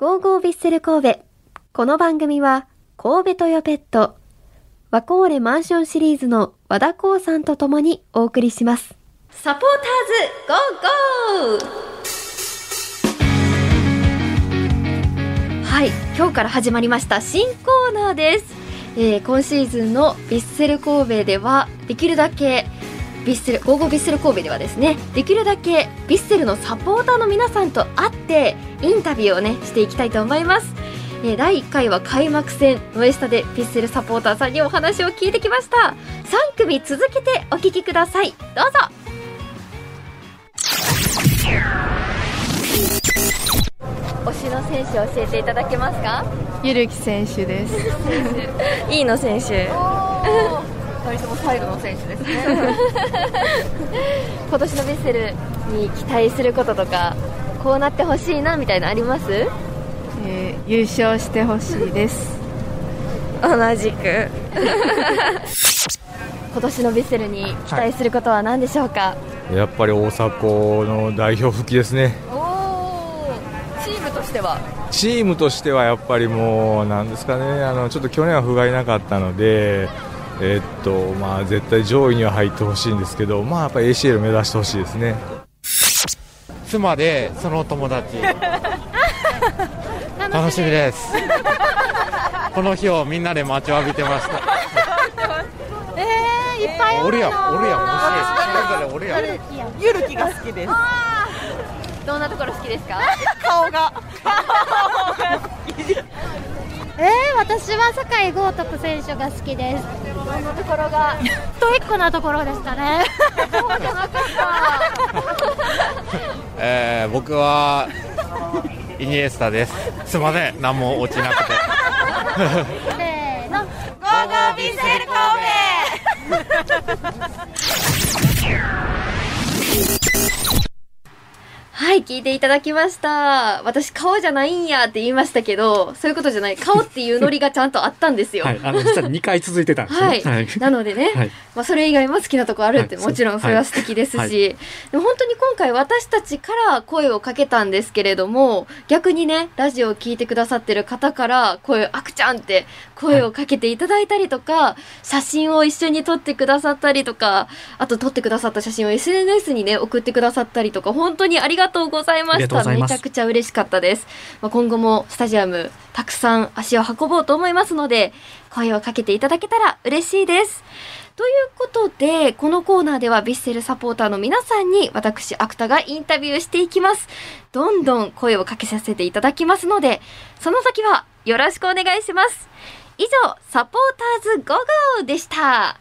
ゴーゴービッセル神戸。この番組は、神戸トヨペット、ワコーレマンションシリーズの和田光さんと共にお送りします。サポーターズゴーゴーはい、今日から始まりました新コーナーです。えー今シーズンのヴィッセル神戸では、できるだけヴィッセル、ゴーゴーヴィッセル神戸ではですね、できるだけヴィッセルのサポーターの皆さんと会って、インタビューをね、していきたいと思います。えー第1回は開幕戦ノエスタでヴィッセルサポーターさんにお話を聞いてきました。3組続けてお聞きください。どうぞ。推しの選手教えていただけますか？ゆるき選手です。いいの選手2人ともサイドの選手ですね。今年のヴィッセルに期待することとかこうなってほしいなみたいなのあります？えー優勝してほしいです。同じく。今年のヴィッセルに期待することは何でしょうか、やっぱり大迫の代表復帰ですね、チームとしては？チームとしてはやっぱりもう、なんですかね、あのちょっと去年は不甲斐なかったので、えっとまあ、絶対上位には入ってほしいんですけど、まあ、やっぱり ACL 目指してほしいですね。妻でその友達。楽しみです。この日をみんなで待ちわびてました。えー、いっぱいおるやんおるやんもしそれぞれおるや。んゆるきが好きです。どんなところ好きですか？顔が えー、私は酒井豪徳選手が好きです。どんなところが。ストイックなところですかね。そうじゃなかったえー、僕はイニエスタです。すいません。何も落ちなくて。せーの。ゴーゴービッセルはい聞いていただきました。私顔じゃないんやって言いましたけどそういうことじゃない。顔っていうノリがちゃんとあったんですよ。はい、あの実は2回続いてたんですね。はい、なのでね、はい。まあ、それ以外も好きなとこあるって、はいもちろんそれは素敵ですし、はいでも本当に今回私たちから声をかけたんですけれども逆にねラジオを聞いてくださってる方から声を「あくちゃん」って声をかけていただいたりとか、写真を一緒に撮ってくださったりとかあと撮ってくださった写真を SNS にね送ってくださったりとか本当にありがとうございましためちゃくちゃ嬉しかったです、まあ、今後もスタジアムたくさん足を運ぼうと思いますので声をかけていただけたら嬉しいですということで、このコーナーではヴィッセルサポーターの皆さんに私、アクタがインタビューしていきます。どんどん声をかけさせていただきますので、その先はよろしくお願いします。以上、サポーターズゴーゴーでした。